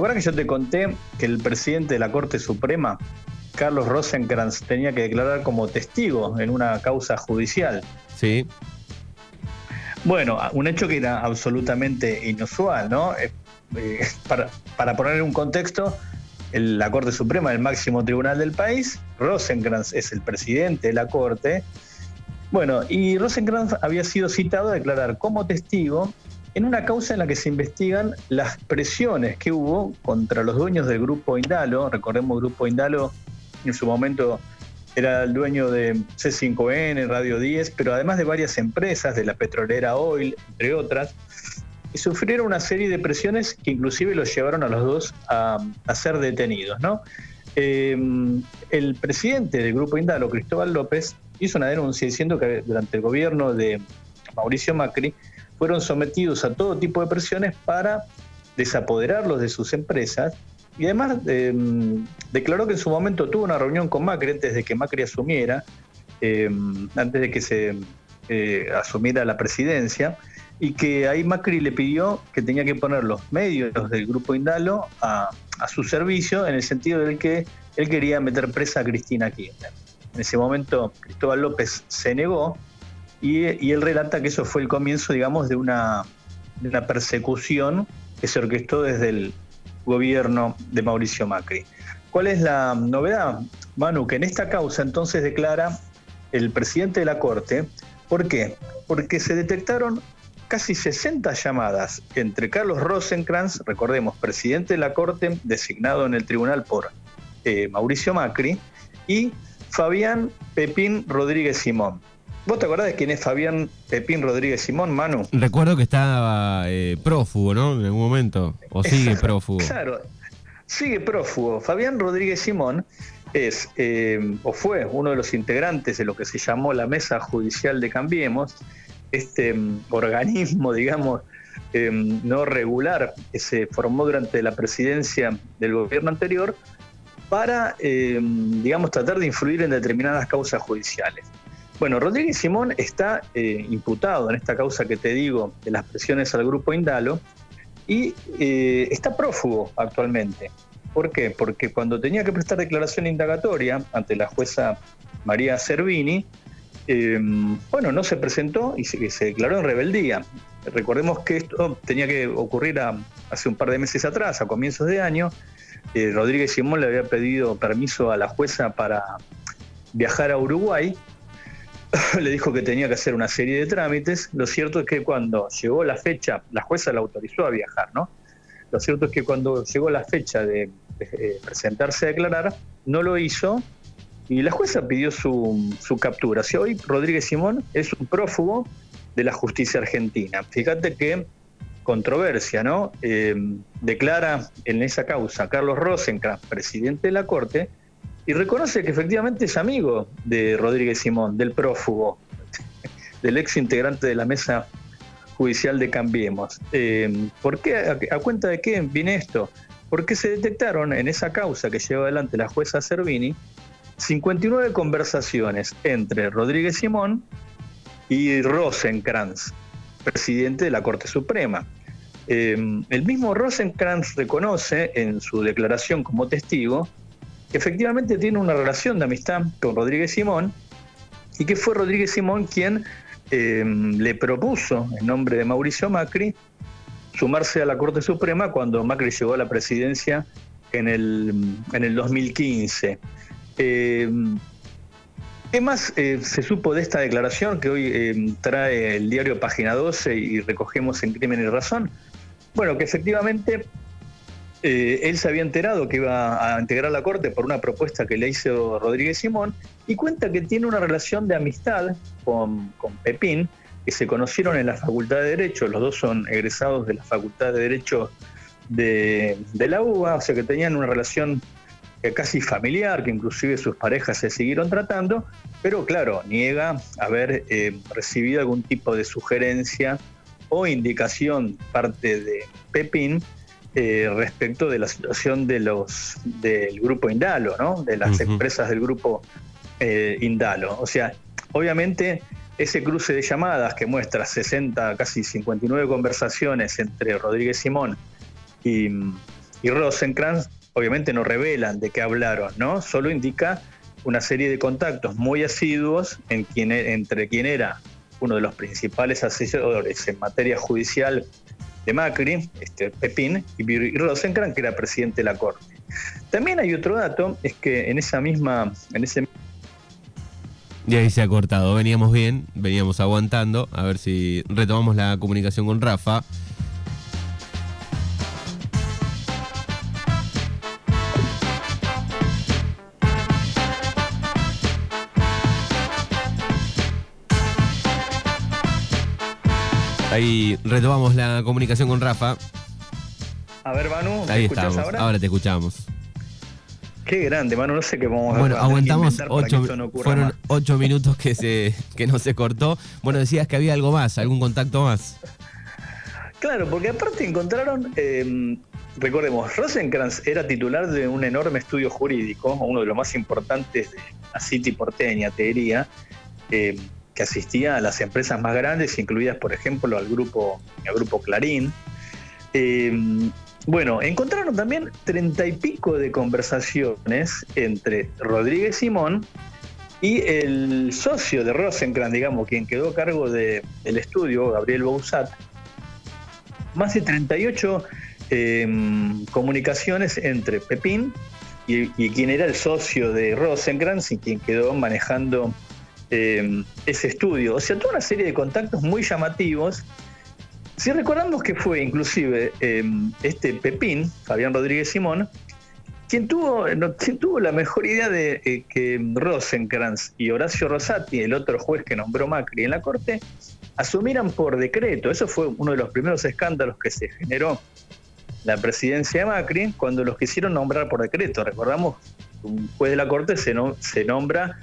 acuerdas que yo te conté que el presidente de la Corte Suprema, Carlos Rosenkrantz, tenía que declarar como testigo en una causa judicial? Sí. Bueno, un hecho que era absolutamente inusual, ¿no? Eh, eh, para, para poner en un contexto, la Corte Suprema, el máximo tribunal del país, Rosenkrantz es el presidente de la Corte. Bueno, y Rosenkrantz había sido citado a declarar como testigo en una causa en la que se investigan las presiones que hubo contra los dueños del grupo Indalo. Recordemos, grupo Indalo en su momento era el dueño de C5N, Radio 10, pero además de varias empresas, de la petrolera Oil, entre otras, sufrieron una serie de presiones que inclusive los llevaron a los dos a, ser detenidos. Em, el presidente del grupo Indalo, Cristóbal López, hizo una denuncia diciendo que durante el gobierno de Mauricio Macri fueron sometidos a todo tipo de presiones para desapoderarlos de sus empresas y además em, declaró que en su momento tuvo una reunión con Macri antes de que Macri asumiera, em, antes de que se eh, asumiera la presidencia, y que ahí Macri le pidió que tenía que poner los medios del grupo Indalo a, su servicio en el sentido de que él quería meter presa a Cristina Kirchner. En ese momento Cristóbal López se negó y, él relata que eso fue el comienzo, digamos, de una, persecución que se orquestó desde el gobierno de Mauricio Macri. ¿Cuál es la novedad, Manu? Que en esta causa entonces declara el presidente de la Corte, ¿por qué? Porque se detectaron casi 60 llamadas entre Carlos Rosenkrantz, recordemos, presidente de la Corte, designado en el tribunal por eh, Mauricio Macri, y Fabián Pepín Rodríguez Simón. ¿Vos te acordás de quién es Fabián Pepín Rodríguez Simón, Manu? Recuerdo que estaba eh, prófugo, ¿no? En algún momento. ¿O sigue prófugo? Claro, sigue prófugo. Fabián Rodríguez Simón es, eh, o fue, uno de los integrantes de lo que se llamó la Mesa Judicial de Cambiemos, este mm, organismo, digamos, em, no regular que se formó durante la presidencia del gobierno anterior para, em, digamos, tratar de influir en determinadas causas judiciales. Bueno, Rodríguez Simón está eh, imputado en esta causa que te digo de las presiones al grupo Indalo y eh, está prófugo actualmente. ¿Por qué? Porque cuando tenía que prestar declaración indagatoria ante la jueza María Cervini, Em, bueno, no se presentó y se, declaró en rebeldía. Recordemos que esto tenía que ocurrir hace un par de meses atrás, a comienzos de año. Eh, Rodríguez Simón le había pedido permiso a la jueza para viajar a Uruguay. le dijo que tenía que hacer una serie de trámites. Lo cierto es que cuando llegó la fecha, la jueza la autorizó a viajar, ¿no? Lo cierto es que cuando llegó la fecha de presentarse a declarar, no lo hizo y la jueza pidió su, captura. Si hoy Rodríguez Simón es un prófugo de la justicia argentina. Fíjate qué controversia, ¿no? Eh, declara en esa causa Carlos Rosenkrantz, presidente de la Corte, y reconoce que efectivamente es amigo de Rodríguez Simón, del prófugo, del ex integrante de la mesa judicial de Cambiemos. Eh, ¿Por qué? ¿A, cuenta de qué viene esto? Porque se detectaron en esa causa que lleva adelante la jueza Cervini 59 conversaciones entre Rodríguez Simón y Rosenkrantz, presidente de la Corte Suprema. Em, el mismo Rosenkrantz reconoce en su declaración como testigo efectivamente tiene una relación de amistad con Rodríguez Simón y que fue Rodríguez Simón quien em, le propuso, en nombre de Mauricio Macri, sumarse a la Corte Suprema cuando Macri llegó a la presidencia en el, en el 2015. Eh, ¿Qué más eh, se supo de esta declaración que hoy eh, trae el diario Página 12 y recogemos en Crimen y Razón? Bueno, que efectivamente él se había enterado que iba a integrar la Corte por una propuesta que le hizo Rodríguez Simón y cuenta que tiene una relación de amistad con, Pepín, que se conocieron en la Facultad de Derecho, los dos son egresados de la Facultad de Derecho de, la UBA, o sea que tenían una relación casi familiar, que inclusive sus parejas se siguieron tratando, pero claro, niega haber eh, recibido algún tipo de sugerencia o indicación parte de Pepín eh, respecto de la situación de los del grupo Indalo, ¿no? de las empresas del grupo eh, Indalo. O sea, obviamente ese cruce de llamadas que muestra 60, casi 59 conversaciones entre Rodríguez Simón y y Rosenkrantz obviamente no revelan de qué hablaron, ¿no? Solo indica una serie de contactos muy asiduos en quien, e, entre quien era uno de los principales asesores en materia judicial de Macri, este, Pepín, y Rosenkrantz, que era presidente de la Corte. También hay otro dato, es que en esa misma, en ese y ahí se ha cortado. Veníamos bien, veníamos aguantando. A ver si retomamos la comunicación con Rafa. Ahí retomamos la comunicación con Rafa. A ver, Manu, ahí estamos. Ahora? ahora te escuchamos. Qué grande, mano, no sé qué vamos a Bueno, aguantamos ocho, fueron ocho minutos que se que no se cortó. Bueno, decías que había algo más, algún contacto más. Claro, porque aparte encontraron, eh, recordemos, Rosenkrantz era titular de un enorme estudio jurídico, uno de los más importantes de la City porteña, te diría, eh, asistía a las empresas más grandes, incluidas, por ejemplo, al grupo, al grupo Clarín. Eh, bueno, encontraron también treinta y pico de conversaciones entre Rodríguez Simón y el socio de Rosenkrantz, digamos, quien quedó a cargo del estudio, Gabriel Bousat, más de 38 em, comunicaciones entre Pepín y, quien era el socio de Rosenkrantz y quien quedó manejando em, ese estudio. O sea, toda una serie de contactos muy llamativos si recordamos que fue inclusive em, este Pepín, Fabián Rodríguez Simón, quien tuvo, tuvo la mejor idea de eh, que Rosenkrantz y Horacio Rosati, el otro juez que nombró Macri en la Corte, asumieran por decreto. Eso fue uno de los primeros escándalos que se generó la presidencia de Macri cuando los quisieron nombrar por decreto. Recordamos, un juez de la Corte se, se nombra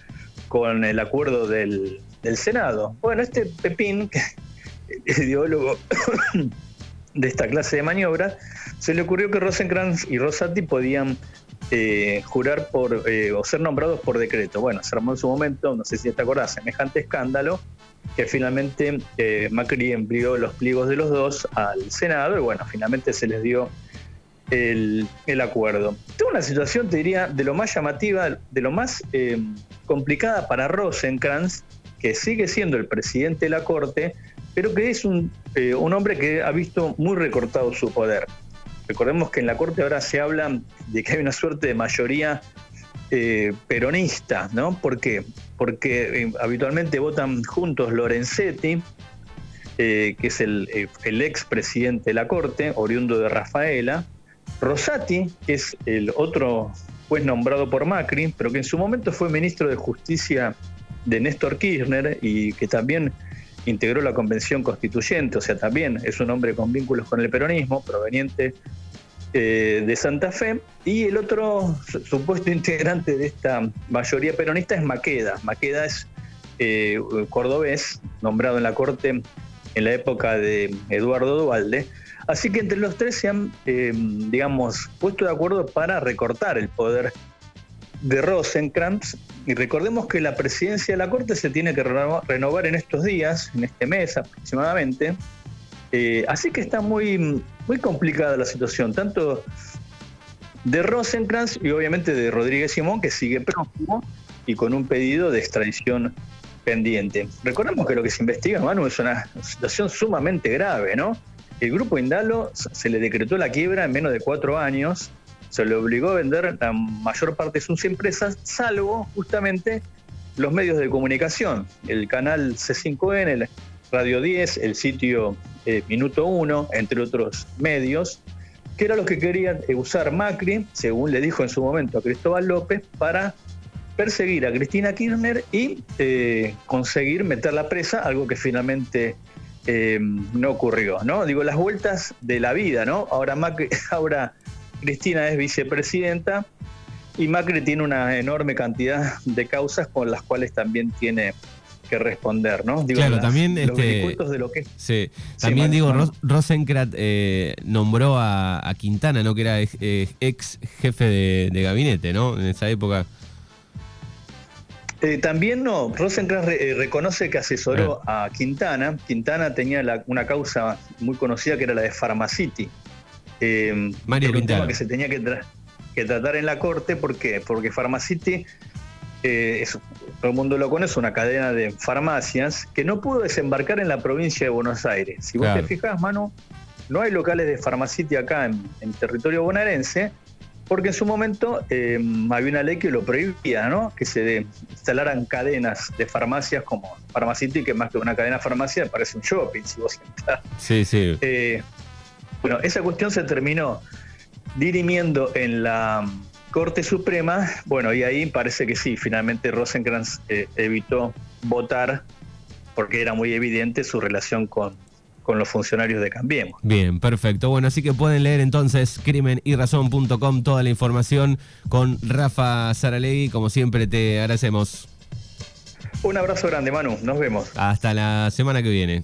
con el acuerdo del, del Senado. Bueno, este Pepín, ideólogo de esta clase de maniobras, se le ocurrió que Rosenkrantz y Rosati podían eh, jurar por eh, o ser nombrados por decreto. Bueno, se armó en su momento, no sé si te acordás, semejante escándalo que finalmente eh, Macri envió los pliegos de los dos al Senado y bueno, finalmente se les dio el, acuerdo. Tengo una situación, te diría, de lo más llamativa, de lo más complicada para Rosenkrantz, que sigue siendo el presidente de la Corte, pero que es eh, un, hombre que ha visto muy recortado su poder. Recordemos que en la Corte ahora se habla de que hay una suerte de mayoría eh, peronista, ¿no? ¿Por qué? Porque eh, habitualmente votan juntos Lorenzetti, que es el, el ex presidente de la Corte, oriundo de Rafaela, Rosati, que es el otro juez nombrado por Macri, pero que en su momento fue ministro de Justicia de Néstor Kirchner y que también integró la Convención Constituyente, o sea, también es un hombre con vínculos con el peronismo, proveniente eh, de Santa Fe, y el otro supuesto integrante de esta mayoría peronista es Maqueda. Maqueda es eh, cordobés, nombrado en la Corte en la época de Eduardo Duvalde. Así que entre los tres se han, eh, digamos, puesto de acuerdo para recortar el poder de Rosenkrantz. Y recordemos que la presidencia de la Corte se tiene que renovar en estos días, en este mes aproximadamente. Eh, así que está muy, muy complicada la situación, tanto de Rosenkrantz y obviamente de Rodríguez Simón, que sigue próximo y con un pedido de extradición pendiente. Recordemos que lo que se investiga, Manu, es una situación sumamente grave, ¿no? El grupo Indalo se le decretó la quiebra en menos de cuatro años se le obligó a vender la mayor parte de sus empresas, salvo justamente los medios de comunicación, el canal C5N, el Radio 10, el sitio eh, Minuto 1, entre otros medios, que era lo que quería usar Macri, según le dijo en su momento a Cristóbal López, para perseguir a Cristina Kirchner y eh, conseguir meter la presa, algo que finalmente eh, no ocurrió, ¿no? Digo, las vueltas de la vida, ¿no? Ahora Macri, ahora Cristina es vicepresidenta y Macri tiene una enorme cantidad de causas con las cuales también tiene que responder, ¿no? claro, también este, de lo que sí, también digo Rosenkrantz eh, nombró a, Quintana, ¿no? Que era ex, jefe de, gabinete, ¿no? En esa época. Eh, también no, Rosenkrantz eh, reconoce que asesoró a Quintana. Quintana tenía una causa muy conocida que era la de Pharmacity, Eh, Mario un Quintana. tema que se tenía que, tra- que tratar en la corte. ¿Por qué? Porque Pharmacity, eh, es- todo el mundo lo conoce, una cadena de farmacias que no pudo desembarcar en la provincia de Buenos Aires. Si vos Claro. te fijas, Manu, no hay locales de Pharmacity acá en, en territorio bonaerense, porque en su momento eh, había una ley que lo prohibía, ¿no? Que se instalaran cadenas de farmacias como Pharmacity, que más que una cadena de farmacia parece un shopping, si vos entras. Sí, sí. Eh, bueno, esa cuestión se terminó dirimiendo en la Corte Suprema, bueno, y ahí parece que sí, finalmente Rosenkrantz eh, evitó votar porque era muy evidente su relación con, con los funcionarios de Cambiemos. Bien, perfecto. Bueno, así que pueden leer entonces crimenyrazón.com toda la información con Rafa Saralegui. Como siempre, te agradecemos. Un abrazo grande, Manu, nos vemos. Hasta la semana que viene.